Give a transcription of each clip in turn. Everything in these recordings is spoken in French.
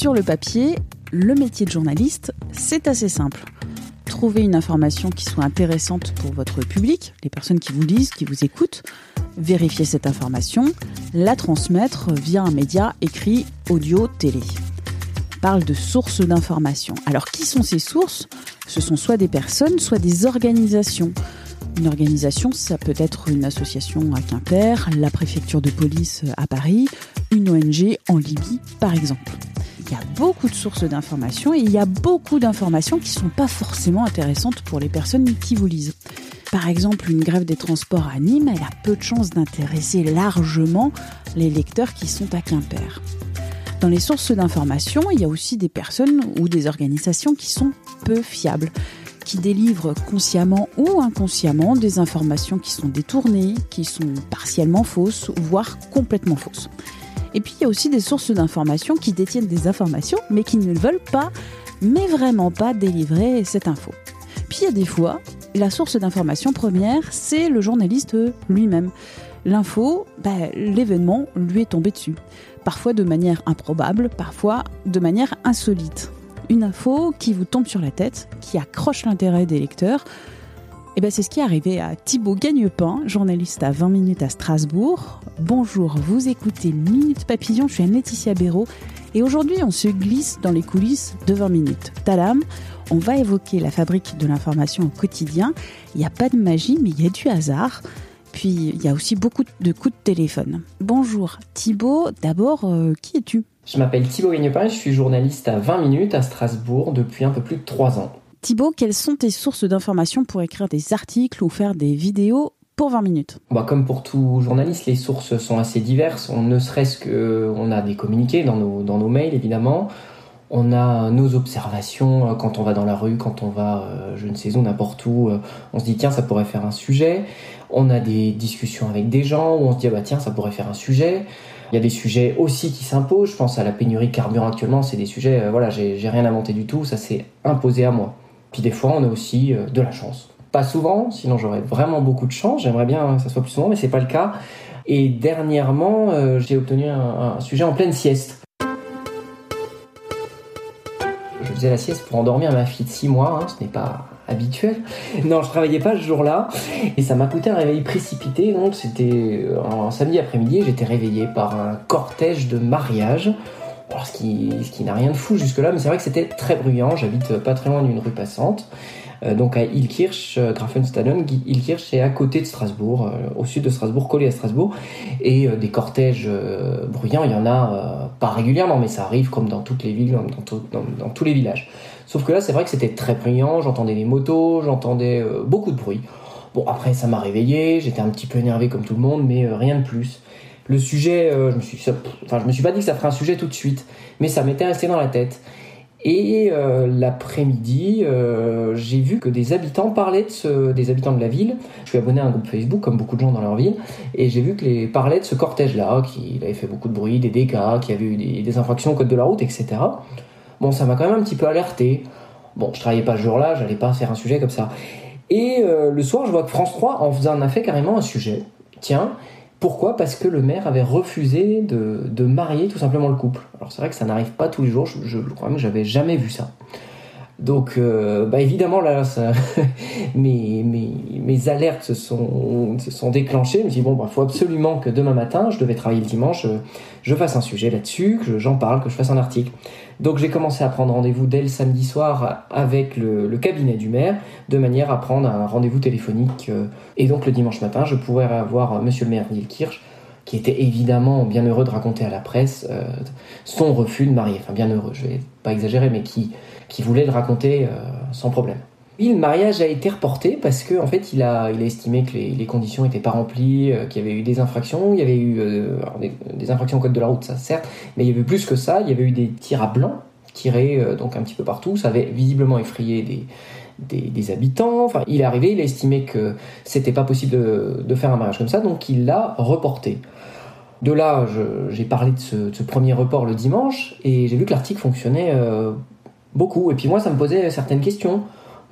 Sur le papier, le métier de journaliste, c'est assez simple. Trouver une information qui soit intéressante pour votre public, les personnes qui vous lisent, qui vous écoutent, vérifier cette information, la transmettre via un média écrit, audio, télé. Parle de sources d'informations. Alors qui sont ces sources? Ce sont soit des personnes, soit des organisations. Une organisation, ça peut être une association à Quimper, la préfecture de police à Paris, une ONG en Libye par exemple. Il y a beaucoup de sources d'informations et il y a beaucoup d'informations qui ne sont pas forcément intéressantes pour les personnes qui vous lisent. Par exemple, une grève des transports à Nîmes, elle a peu de chances d'intéresser largement les lecteurs qui sont à Quimper. Dans les sources d'information, il y a aussi des personnes ou des organisations qui sont peu fiables, qui délivrent consciemment ou inconsciemment des informations qui sont détournées, qui sont partiellement fausses, voire complètement fausses. Et puis il y a aussi des sources d'informations qui détiennent des informations, mais qui ne veulent pas, mais vraiment pas délivrer cette info. Puis il y a des fois, la source d'information première, c'est le journaliste lui-même. L'info, bah, l'événement lui est tombé dessus. Parfois de manière improbable, parfois de manière insolite. Une info qui vous tombe sur la tête, qui accroche l'intérêt des lecteurs, et ben c'est ce qui est arrivé à Thibaut Gagnepin, journaliste à 20 minutes à Strasbourg. Bonjour, vous écoutez Minute Papillon, je suis Anne-Laetitia Béraud et aujourd'hui on se glisse dans les coulisses de 20 minutes. Talam, on va évoquer la fabrique de l'information au quotidien. Il n'y a pas de magie mais il y a du hasard. Puis il y a aussi beaucoup de coups de téléphone. Bonjour Thibaut, d'abord euh, qui es-tu? Je m'appelle Thibaut Gagnepin, je suis journaliste à 20 minutes à Strasbourg depuis un peu plus de 3 ans. Thibaut, quelles sont tes sources d'informations pour écrire des articles ou faire des vidéos pour 20 minutes? Bah, Comme pour tout journaliste, les sources sont assez diverses. On ne serait-ce que on a des communiqués dans nos, dans nos mails, évidemment. On a nos observations euh, quand on va dans la rue, quand on va, euh, je ne sais où, n'importe où. Euh, on se dit, tiens, ça pourrait faire un sujet. On a des discussions avec des gens où on se dit, ah bah tiens, ça pourrait faire un sujet. Il y a des sujets aussi qui s'imposent. Je pense à la pénurie de carburant actuellement. C'est des sujets, voilà, j'ai rien inventé du tout. Ça s'est imposé à moi. Puis des fois, on a aussi euh, de la chance. Pas souvent, sinon j'aurais vraiment beaucoup de chance. J'aimerais bien que ça soit plus souvent, mais c'est pas le cas. Et dernièrement, euh, j'ai obtenu un, sujet en pleine sieste. Je faisais la sieste pour endormir ma fille de 6 mois, hein, ce n'est pas habituel. Non, je travaillais pas ce jour-là et ça m'a coûté un réveil précipité. Donc c'était un samedi après-midi, j'étais réveillé par un cortège de mariage ce qui, ce qui n'a rien de fou jusque-là, mais c'est vrai que c'était très bruyant. J'habite pas très loin d'une rue passante, euh, donc à Ilkirch, euh. Ilkirch est à côté de Strasbourg, euh, au sud de Strasbourg, collé à Strasbourg. Et des cortèges bruyants, il y en a pas régulièrement, mais ça arrive comme dans toutes les villes, dans, dans, tous les villages. Sauf que là, c'est vrai que c'était très bruyant. J'entendais des motos, j'entendais beaucoup de bruit. Bon, après, ça m'a réveillé. J'étais un petit peu énervé comme tout le monde, mais rien de plus. Le sujet, euh, je me suis, enfin, je me suis pas dit que ça ferait un sujet tout de suite, mais ça m'était resté dans la tête. Et euh, l'après-midi, euh, j'ai vu que des habitants parlaient de ce, des habitants de la ville. Je suis abonné à un groupe Facebook, comme beaucoup de gens dans leur ville, et j'ai vu que les parlaient de ce cortège-là, qui avait fait beaucoup de bruit, des dégâts, qui avait eu des, infractions au code de la route, etc. Bon, ça m'a quand même un petit peu alerté. Bon, je travaillais pas ce jour-là, j'allais pas faire un sujet comme ça. Et le soir, je vois que France 3 en faisant, en a fait carrément un sujet. Tiens, pourquoi? Parce que le maire avait refusé de, marier tout simplement le couple. Alors c'est vrai que ça n'arrive pas tous les jours, je, je, crois même que j'avais jamais vu ça. Donc, euh, bah évidemment, là, mes, mes, mes, alertes se sont, se sont déclenchées. Je me dis, bon, il bah, faut absolument que demain matin, je devais travailler le dimanche, je, fasse un sujet là-dessus, que j'en parle, que je fasse un article. Donc, j'ai commencé à prendre rendez-vous dès le samedi soir avec le, cabinet du maire, de manière à prendre un rendez-vous téléphonique. Euh, et donc, le dimanche matin, je pourrais avoir monsieur le maire Kirch, qui était évidemment bien heureux de raconter à la presse euh, son refus de marier. Enfin, bien heureux, je vais pas exagérer, mais qui qui voulait le raconter euh, sans problème. Oui, le mariage a été reporté parce qu'en en fait, il a, estimé que les, conditions n'étaient pas remplies, euh, qu'il y avait eu des infractions. Il y avait eu euh, des, infractions au code de la route, ça certes, mais il y avait plus que ça. Il y avait eu des tirs à blanc tirés donc un petit peu partout. Ça avait visiblement effrayé des, habitants. Enfin, il est arrivé, il a estimé que c'était pas possible de, faire un mariage comme ça, donc il l'a reporté. De là, j'ai parlé de ce, premier report le dimanche et j'ai vu que l'article fonctionnait Beaucoup. Et puis moi, ça me posait certaines questions.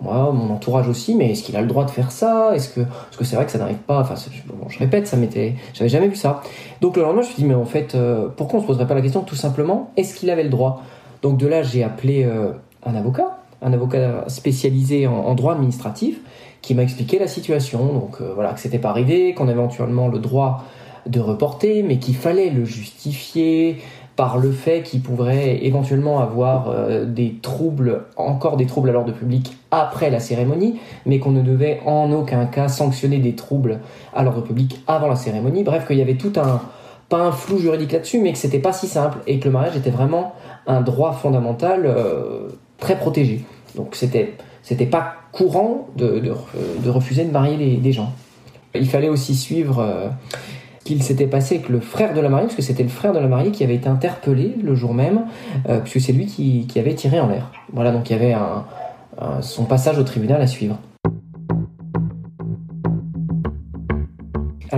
Moi, mon entourage aussi, mais est-ce qu'il a le droit de faire ça? Est-ce que, c'est vrai que ça n'arrive pas. Enfin, bon, je répète, ça m'était, j'avais jamais vu ça. Donc le lendemain, je me suis dit, mais en fait, euh, pourquoi on se poserait pas la question tout simplement? Est-ce qu'il avait le droit? Donc de là, j'ai appelé euh, un avocat, un avocat spécialisé en, droit administratif, qui m'a expliqué la situation. Donc euh, voilà, que c'était pas arrivé, qu'on avait éventuellement le droit de reporter, mais qu'il fallait le justifier, par le fait qu'il pourrait éventuellement avoir euh, des troubles, encore des troubles à l'ordre public après la cérémonie, mais qu'on ne devait en aucun cas sanctionner des troubles à l'ordre public avant la cérémonie. Bref, qu'il y avait tout un, pas un flou juridique là-dessus, mais que c'était pas si simple et que le mariage était vraiment un droit fondamental euh, très protégé. Donc c'était c'était pas courant de, de, refuser de marier des gens. Il fallait aussi suivre euh, qu'il s'était passé avec le frère de la mariée, parce que c'était le frère de la mariée qui avait été interpellé le jour même, euh, puisque c'est lui qui, avait tiré en l'air. Voilà, donc il y avait son passage au tribunal à suivre.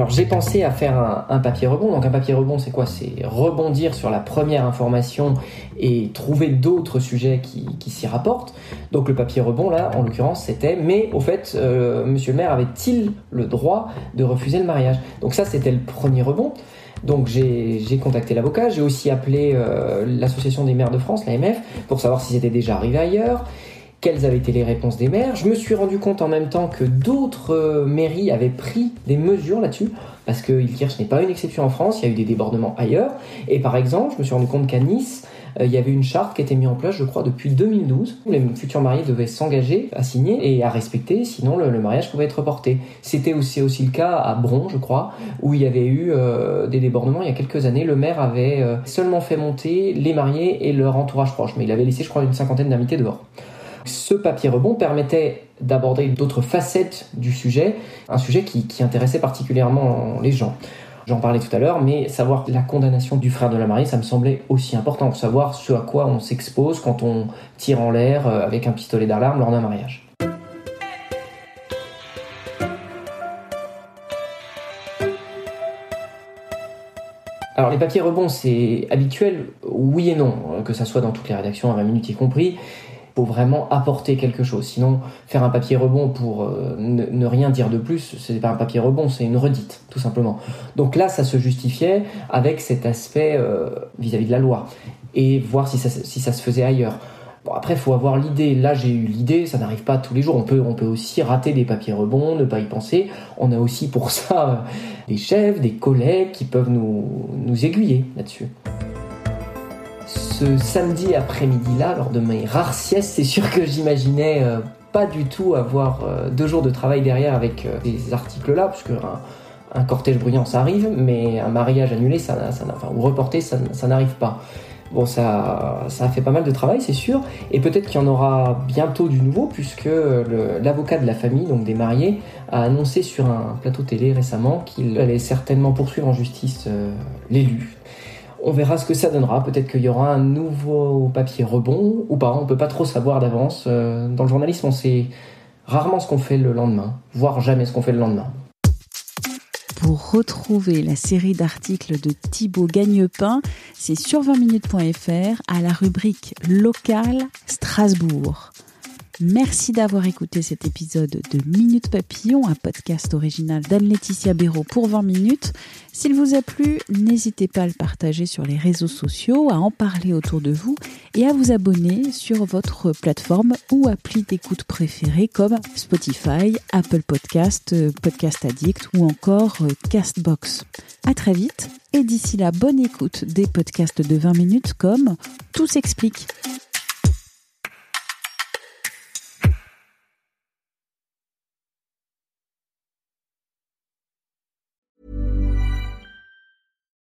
Alors j'ai pensé à faire un, papier rebond. Donc un papier rebond, c'est quoi? C'est rebondir sur la première information et trouver d'autres sujets qui, s'y rapportent. Donc le papier rebond, là, en l'occurrence, c'était mais au fait, euh, monsieur le maire avait-il le droit de refuser le mariage? Donc ça, c'était le premier rebond. Donc j'ai contacté l'avocat, j'ai aussi appelé euh, l'association des maires de France, l'AMF, pour savoir si c'était déjà arrivé ailleurs quelles avaient été les réponses des maires. Je me suis rendu compte en même temps que d'autres euh, mairies avaient pris des mesures là-dessus, parce que Ilkirch n'est pas une exception en France, il y a eu des débordements ailleurs. Et par exemple, je me suis rendu compte qu'à Nice, euh, il y avait une charte qui était mise en place, je crois, depuis 2012. Où les futurs mariés devaient s'engager à signer et à respecter, sinon le, mariage pouvait être reporté. C'était aussi, le cas à Bron, je crois, où il y avait eu euh, des débordements il y a quelques années. Le maire avait seulement fait monter les mariés et leur entourage proche, mais il avait laissé, je crois, une cinquantaine d'invités dehors. Ce papier rebond permettait d'aborder d'autres facettes du sujet, un sujet qui, intéressait particulièrement les gens. J'en parlais tout à l'heure, mais savoir la condamnation du frère de la mariée, ça me semblait aussi important, savoir ce à quoi on s'expose quand on tire en l'air euh, avec un pistolet d'alarme lors d'un mariage. Alors les papiers rebonds, c'est habituel, oui et non, que ça soit dans toutes les rédactions à 20 minutes y compris faut vraiment apporter quelque chose. Sinon, faire un papier rebond pour euh, ne, rien dire de plus, c'est pas un papier rebond, c'est une redite, tout simplement. Donc là, ça se justifiait avec cet aspect euh, vis-à-vis de la loi et voir si ça, se faisait ailleurs. Bon, après, faut avoir l'idée. Là, j'ai eu l'idée, ça n'arrive pas tous les jours. On peut, aussi rater des papiers rebonds, ne pas y penser. On a aussi pour ça euh, des chefs, des collègues qui peuvent nous aiguiller là-dessus ce samedi après-midi-là, lors de mes rares siestes, c'est sûr que j'imaginais euh, pas du tout avoir euh, deux jours de travail derrière avec euh, ces articles-là, parce un, un, cortège bruyant ça arrive, mais un mariage annulé, ça, ça enfin, ou reporté, ça, n'arrive pas. Bon, ça, ça a fait pas mal de travail, c'est sûr, et peut-être qu'il y en aura bientôt du nouveau, puisque l'avocat de la famille, donc des mariés, a annoncé sur un plateau télé récemment qu'il allait certainement poursuivre en justice l'élu. On verra ce que ça donnera. Peut-être qu'il y aura un nouveau papier rebond ou pas. On peut pas trop savoir d'avance. Euh, dans le journalisme, on sait rarement ce qu'on fait le lendemain, voire jamais ce qu'on fait le lendemain. Pour retrouver la série d'articles de Thibaut Gagnepin, c'est sur 20minutes.fr à la rubrique Local Strasbourg. Merci d'avoir écouté cet épisode de Minute Papillon, un podcast original d'Anne-Laetitia Béraud pour 20 minutes. S'il vous a plu, n'hésitez pas à le partager sur les réseaux sociaux, à en parler autour de vous et à vous abonner sur votre plateforme ou appli d'écoute préférée comme Spotify, Apple Podcast, Podcast Addict ou encore Castbox. À très vite et d'ici là, bonne écoute des podcasts de 20 minutes comme Tout s'explique.